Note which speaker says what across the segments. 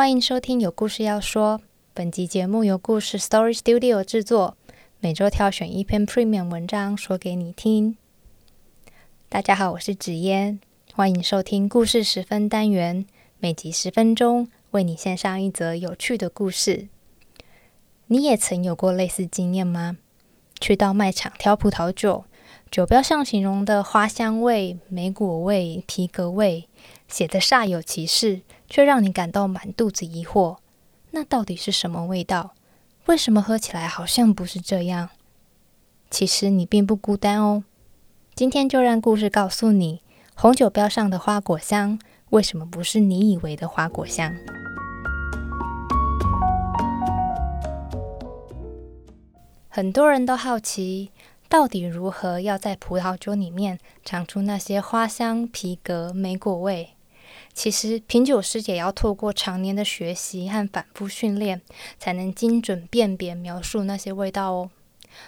Speaker 1: 欢迎收听有故事要说。本集节目由故事 Story Studio 制作，每周挑选一篇 Premium 文章说给你听。大家好，我是紫烟，欢迎收听故事十分单元，每集十分钟，为你献上一则有趣的故事。你也曾有过类似经验吗？去到卖场挑葡萄酒，酒标上形容的花香味、莓果味、皮革味，写的煞有其事。却让你感到满肚子疑惑，那到底是什么味道？为什么喝起来好像不是这样？其实你并不孤单哦。今天就让故事告诉你，红酒标上的花果香，为什么不是你以为的花果香？很多人都好奇，到底如何要在葡萄酒里面尝出那些花香、皮革、莓果味？其实，品酒师也要透过常年的学习和反复训练，才能精准辨别、描述那些味道哦。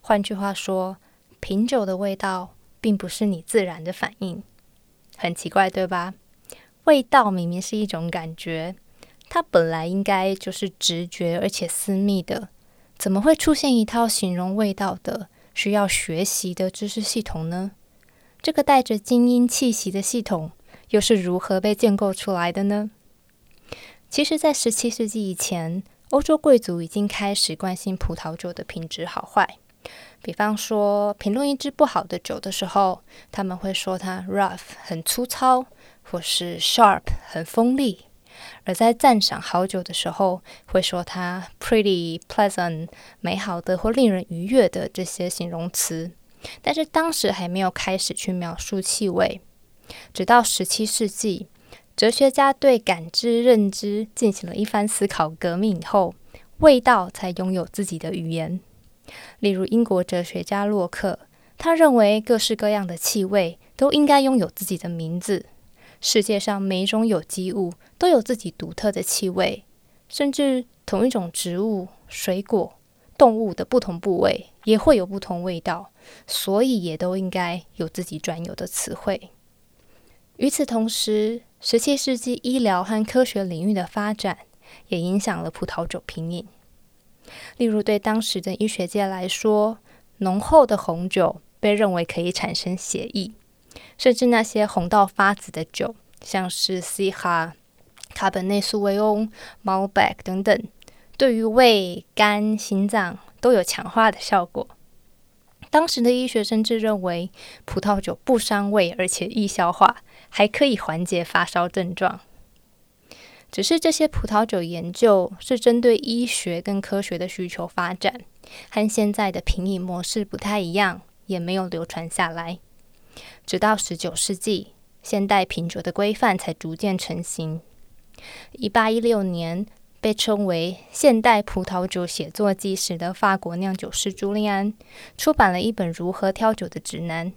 Speaker 1: 换句话说，品酒的味道并不是你自然的反应，很奇怪，对吧？味道明明是一种感觉，它本来应该就是直觉而且私密的，怎么会出现一套形容味道的、需要学习的知识系统呢？这个带着精英气息的系统。又是如何被建构出来的呢？其实，在十七世纪以前，欧洲贵族已经开始关心葡萄酒的品质好坏。比方说，评论一支不好的酒的时候，他们会说它 rough 很粗糙，或是 sharp 很锋利；而在赞赏好酒的时候，会说它 pretty pleasant 美好的或令人愉悦的这些形容词。但是当时还没有开始去描述气味。直到十七世纪，哲学家对感知认知进行了一番思考革命以后，味道才拥有自己的语言。例如，英国哲学家洛克，他认为各式各样的气味都应该拥有自己的名字。世界上每一种有机物都有自己独特的气味，甚至同一种植物、水果、动物的不同部位也会有不同味道，所以也都应该有自己专有的词汇。与此同时，十七世纪医疗和科学领域的发展也影响了葡萄酒品饮。例如，对当时的医学界来说，浓厚的红酒被认为可以产生血液，甚至那些红到发紫的酒，像是西哈、卡本内苏维翁、猫白等等，对于胃、肝、心脏都有强化的效果。当时的医学甚至认为，葡萄酒不伤胃，而且易消化，还可以缓解发烧症状。只是这些葡萄酒研究是针对医学跟科学的需求发展，和现在的品饮模式不太一样，也没有流传下来。直到十九世纪，现代品酒的规范才逐渐成型。一八一六年。被称为现代葡萄酒写作基石的法国酿酒师朱利安出版了一本如何挑酒的指南，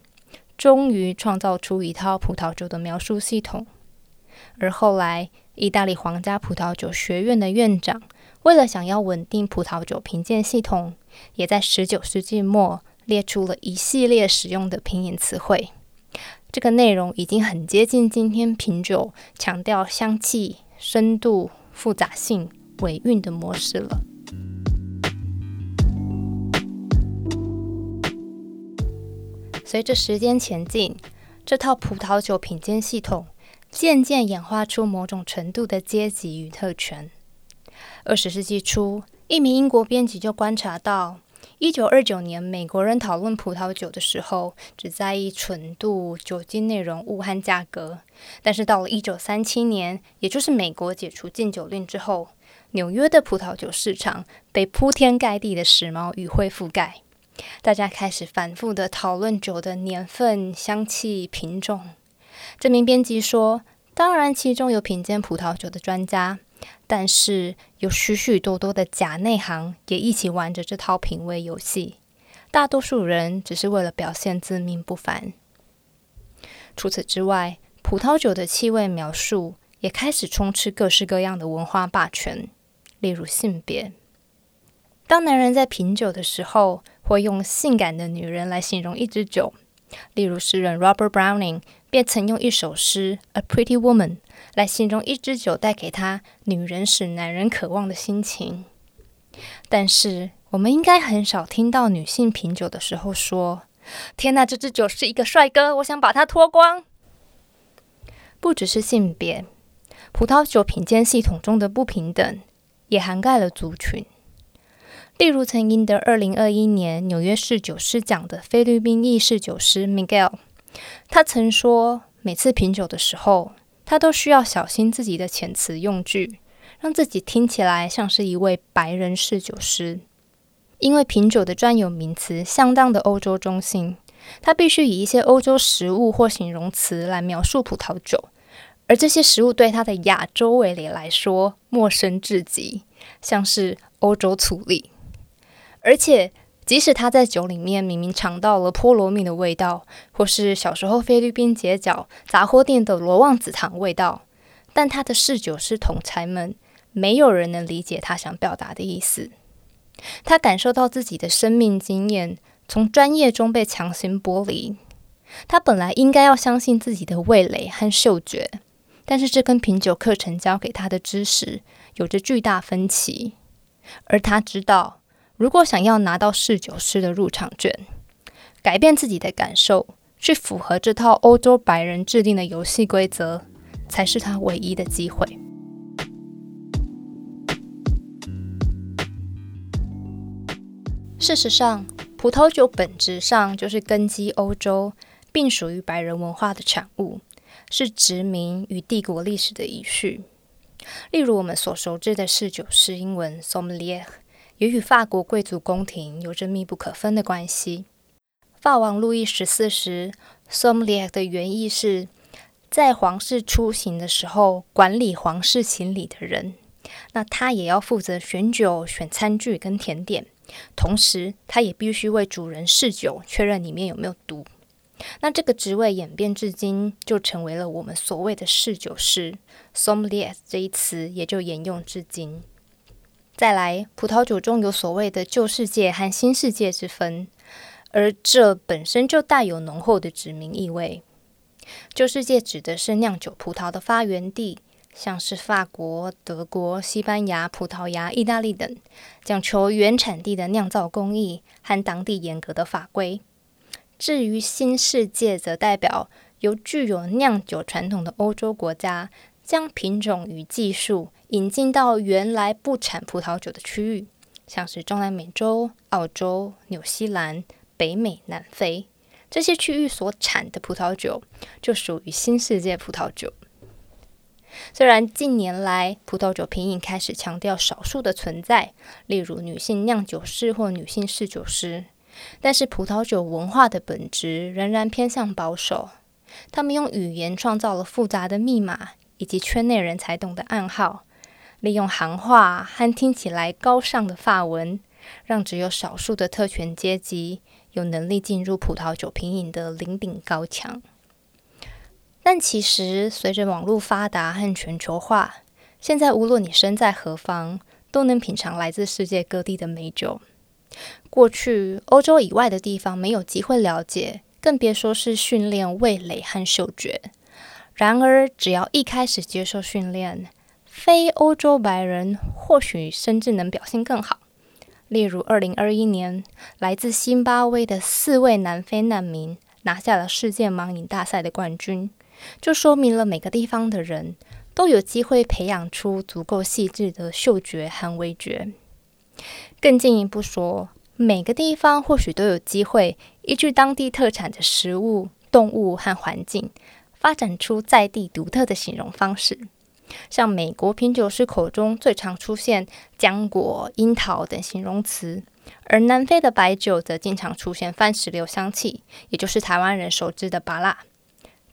Speaker 1: 终于创造出一套葡萄酒的描述系统。而后来，意大利皇家葡萄酒学院的院长为了想要稳定葡萄酒评鉴系统，也在十九世纪末列出了一系列使用的品饮词汇。这个内容已经很接近今天品酒强调香气、深度。复杂性尾韵的模式了。随着时间前进，这套葡萄酒品鉴系统渐渐演化出某种程度的阶级与特权。二十世纪初，一名英国编辑就观察到。一九二九年，美国人讨论葡萄酒的时候，只在意纯度、酒精内容物和价格。但是到了一九三七年，也就是美国解除禁酒令之后，纽约的葡萄酒市场被铺天盖地的时髦语汇覆盖。大家开始反复的讨论酒的年份、香气、品种。这名编辑说：“当然，其中有品鉴葡萄酒的专家。”但是有许许多多的假内行也一起玩着这套品味游戏，大多数人只是为了表现自命不凡。除此之外，葡萄酒的气味描述也开始充斥各式各样的文化霸权，例如性别。当男人在品酒的时候，会用“性感的女人”来形容一支酒，例如诗人 Robert Browning 便曾用一首诗《A Pretty Woman》来形容一支酒带给他女人使男人渴望的心情。但是，我们应该很少听到女性品酒的时候说：“天哪，这支酒是一个帅哥，我想把它脱光。”不只是性别，葡萄酒品鉴系统中的不平等也涵盖了族群。例如，曾赢得二零二一年纽约市酒师奖的菲律宾裔侍酒师 Miguel。他曾说，每次品酒的时候，他都需要小心自己的遣词用句，让自己听起来像是一位白人侍酒师。因为品酒的专有名词相当的欧洲中心，他必须以一些欧洲食物或形容词来描述葡萄酒，而这些食物对他的亚洲味蕾来说陌生至极，像是欧洲醋栗，而且。即使他在酒里面明明尝到了菠萝蜜的味道，或是小时候菲律宾街角杂货店的罗旺子糖味道，但他的侍酒师同才们没有人能理解他想表达的意思。他感受到自己的生命经验从专业中被强行剥离。他本来应该要相信自己的味蕾和嗅觉，但是这跟品酒课程教给他的知识有着巨大分歧。而他知道。如果想要拿到侍酒师的入场券，改变自己的感受，去符合这套欧洲白人制定的游戏规则，才是他唯一的机会。事实上，葡萄酒本质上就是根基欧洲，并属于白人文化的产物，是殖民与帝国历史的遗绪。例如，我们所熟知的侍酒师英文 sommelier。也与法国贵族宫廷有着密不可分的关系。法王路易十四时，sommelier 的原意是在皇室出行的时候管理皇室行李的人。那他也要负责选酒、选餐具跟甜点，同时他也必须为主人试酒，确认里面有没有毒。那这个职位演变至今，就成为了我们所谓的侍酒师 sommelier 这一词，也就沿用至今。再来，葡萄酒中有所谓的旧世界和新世界之分，而这本身就带有浓厚的殖民意味。旧世界指的是酿酒葡萄的发源地，像是法国、德国、西班牙、葡萄牙、意大利等，讲求原产地的酿造工艺和当地严格的法规。至于新世界，则代表由具有酿酒传统的欧洲国家。将品种与技术引进到原来不产葡萄酒的区域，像是中南美洲、澳洲、纽西兰、北美、南非这些区域所产的葡萄酒，就属于新世界葡萄酒。虽然近年来葡萄酒品饮开始强调少数的存在，例如女性酿酒师或女性侍酒师，但是葡萄酒文化的本质仍然偏向保守。他们用语言创造了复杂的密码。以及圈内人才懂的暗号，利用行话和听起来高尚的法文，让只有少数的特权阶级有能力进入葡萄酒品饮的临顶高墙。但其实，随着网络发达和全球化，现在无论你身在何方，都能品尝来自世界各地的美酒。过去，欧洲以外的地方没有机会了解，更别说是训练味蕾和嗅觉。然而，只要一开始接受训练，非欧洲白人或许甚至能表现更好。例如，二零二一年，来自辛巴威的四位南非难民拿下了世界盲饮大赛的冠军，就说明了每个地方的人都有机会培养出足够细致的嗅觉和味觉。更进一步说，每个地方或许都有机会依据当地特产的食物、动物和环境。发展出在地独特的形容方式，像美国品酒师口中最常出现浆果、樱桃等形容词，而南非的白酒则经常出现番石榴香气，也就是台湾人熟知的巴辣。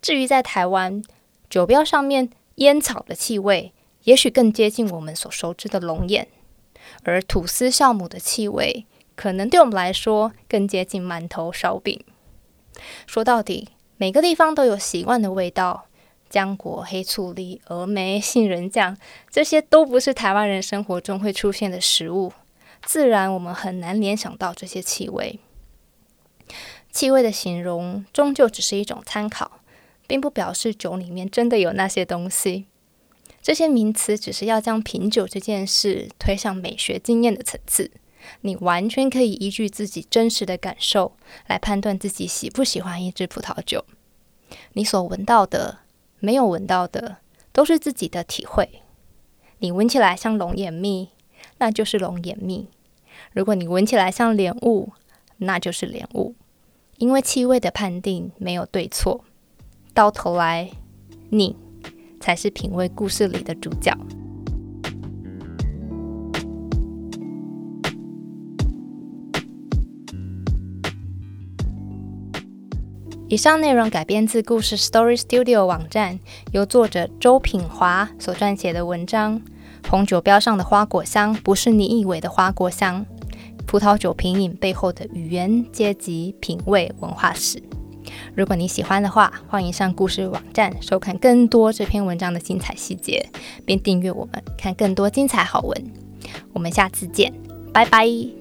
Speaker 1: 至于在台湾，酒标上面烟草的气味，也许更接近我们所熟知的龙眼，而吐司酵母的气味，可能对我们来说更接近馒头、烧饼。说到底。每个地方都有习惯的味道，浆果、黑醋栗、峨眉、杏仁酱，这些都不是台湾人生活中会出现的食物，自然我们很难联想到这些气味。气味的形容终究只是一种参考，并不表示酒里面真的有那些东西。这些名词只是要将品酒这件事推向美学经验的层次。你完全可以依据自己真实的感受来判断自己喜不喜欢一支葡萄酒。你所闻到的、没有闻到的，都是自己的体会。你闻起来像龙眼蜜，那就是龙眼蜜；如果你闻起来像莲雾，那就是莲雾。因为气味的判定没有对错，到头来，你才是品味故事里的主角。以上内容改编自故事 Story Studio 网站，由作者周品华所撰写的文章。红酒标上的花果香，不是你以为的花果香。葡萄酒品饮背后的语言、阶级、品味、文化史。如果你喜欢的话，欢迎上故事网站收看更多这篇文章的精彩细节，并订阅我们看更多精彩好文。我们下次见，拜拜。